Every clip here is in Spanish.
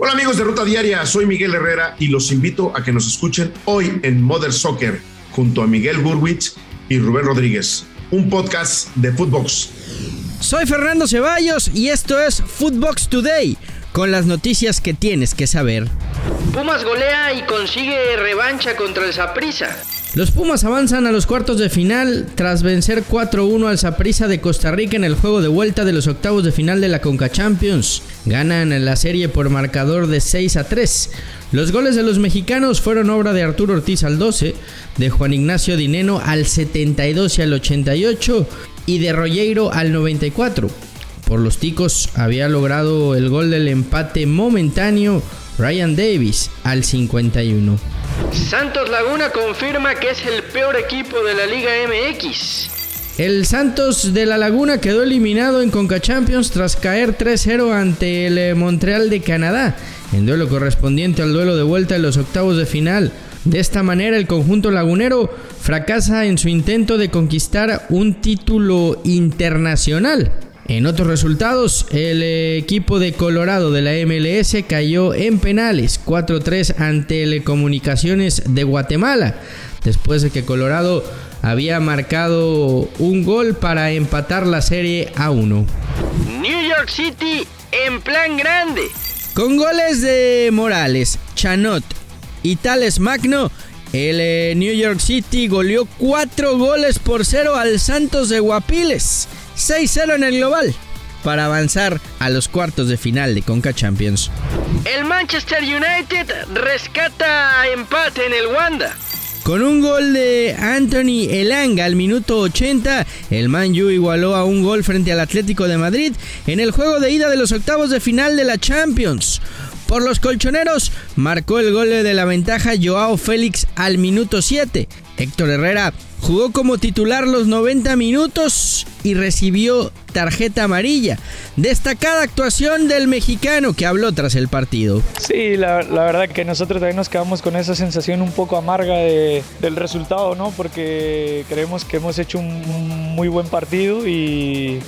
Hola amigos de Ruta Diaria, soy Miguel Herrera y los invito a que nos escuchen hoy en Mother Soccer junto a Miguel Gurwitz y Rubén Rodríguez, un podcast de Footbox. Soy Fernando Ceballos y esto es Footbox Today, con las noticias que tienes que saber. Pumas golea y consigue revancha contra el Saprissa. Los Pumas avanzan a los cuartos de final tras vencer 4-1 al Saprissa de Costa Rica en el juego de vuelta de los octavos de final de la Conca Champions. Ganan la serie por marcador de 6 a 3. Los goles de los mexicanos fueron obra de Arturo Ortiz al 12, de Juan Ignacio Dineno al 72 y al 88 y de Rollero al 94. Por los ticos había logrado el gol del empate momentáneo Ryan Davis al 51. Santos Laguna confirma que es el peor equipo de la Liga MX. El Santos de la Laguna quedó eliminado en Conca Champions tras caer 3-0 ante el eh, Montreal de Canadá, en duelo correspondiente al duelo de vuelta en los octavos de final. De esta manera, el conjunto lagunero fracasa en su intento de conquistar un título internacional. En otros resultados, el equipo de Colorado de la MLS cayó en penales 4-3 ante Telecomunicaciones de Guatemala, después de que Colorado había marcado un gol para empatar la serie a 1. New York City en plan grande. Con goles de Morales, Chanot y Tales Magno, el eh, New York City goleó 4 goles por 0 al Santos de Guapiles. 6-0 en el global para avanzar a los cuartos de final de Conca Champions. El Manchester United rescata empate en el Wanda. Con un gol de Anthony Elanga al minuto 80, el Man U igualó a un gol frente al Atlético de Madrid en el juego de ida de los octavos de final de la Champions. Por los colchoneros, marcó el gol de la ventaja Joao Félix al minuto 7. Héctor Herrera jugó como titular los 90 minutos y recibió tarjeta amarilla. Destacada actuación del mexicano que habló tras el partido. Sí, la, verdad que nosotros también nos quedamos con esa sensación un poco amarga del resultado, ¿no? Porque creemos que hemos hecho un muy buen partido y,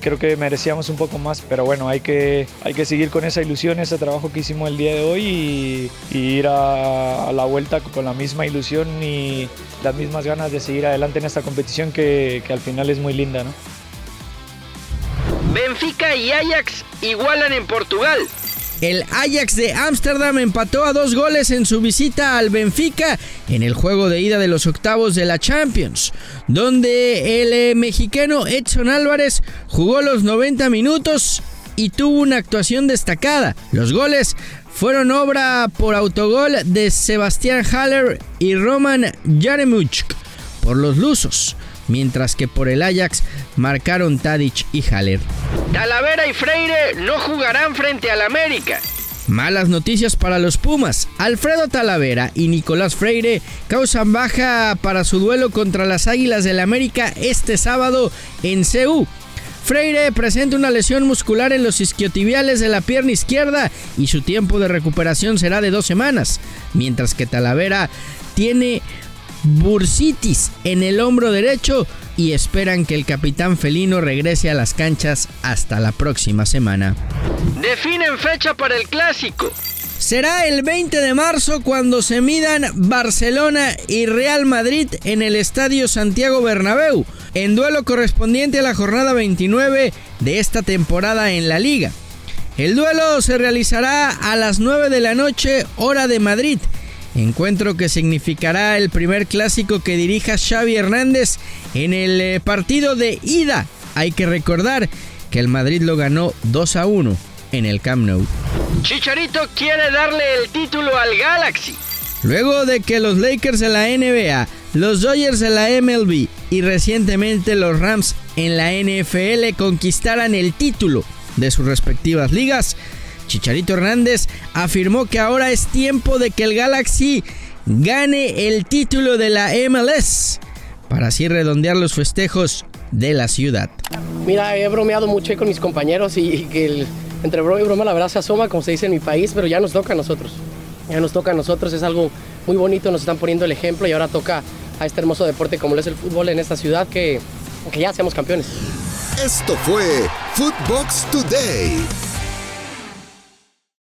creo que merecíamos un poco más, pero bueno, hay que, hay que seguir con esa ilusión, ese trabajo que hicimos el día de hoy y, ir a, a la vuelta con la misma ilusión y las mismas ganas de seguir adelante en esta competición que, que al final es muy linda, ¿no? Benfica y Ajax igualan en Portugal. El Ajax de Ámsterdam empató a dos goles en su visita al Benfica en el juego de ida de los octavos de la Champions, donde el eh, mexicano Edson Álvarez jugó los 90 minutos y tuvo una actuación destacada. Los goles fueron obra por autogol de Sebastián Haller y Roman Jaremuch por los lusos mientras que por el Ajax marcaron Tadic y Haller. Talavera y Freire no jugarán frente al América. Malas noticias para los Pumas. Alfredo Talavera y Nicolás Freire causan baja para su duelo contra las Águilas del América este sábado en CU. Freire presenta una lesión muscular en los isquiotibiales de la pierna izquierda y su tiempo de recuperación será de dos semanas, mientras que Talavera tiene bursitis en el hombro derecho y esperan que el capitán felino regrese a las canchas hasta la próxima semana. Definen fecha para el clásico. Será el 20 de marzo cuando se midan Barcelona y Real Madrid en el Estadio Santiago Bernabéu, en duelo correspondiente a la jornada 29 de esta temporada en la liga. El duelo se realizará a las 9 de la noche hora de Madrid Encuentro que significará el primer clásico que dirija Xavi Hernández en el eh, partido de ida. Hay que recordar que el Madrid lo ganó 2 a 1 en el Camp Nou. Chicharito quiere darle el título al Galaxy. Luego de que los Lakers de la NBA, los Dodgers de la MLB y recientemente los Rams en la NFL conquistaran el título de sus respectivas ligas, Chicharito Hernández afirmó que ahora es tiempo de que el Galaxy gane el título de la MLS para así redondear los festejos de la ciudad. Mira, he bromeado mucho con mis compañeros y que entre broma y broma la verdad se asoma, como se dice en mi país, pero ya nos toca a nosotros. Ya nos toca a nosotros, es algo muy bonito, nos están poniendo el ejemplo y ahora toca a este hermoso deporte como lo es el fútbol en esta ciudad que, que ya seamos campeones. Esto fue Footbox Today.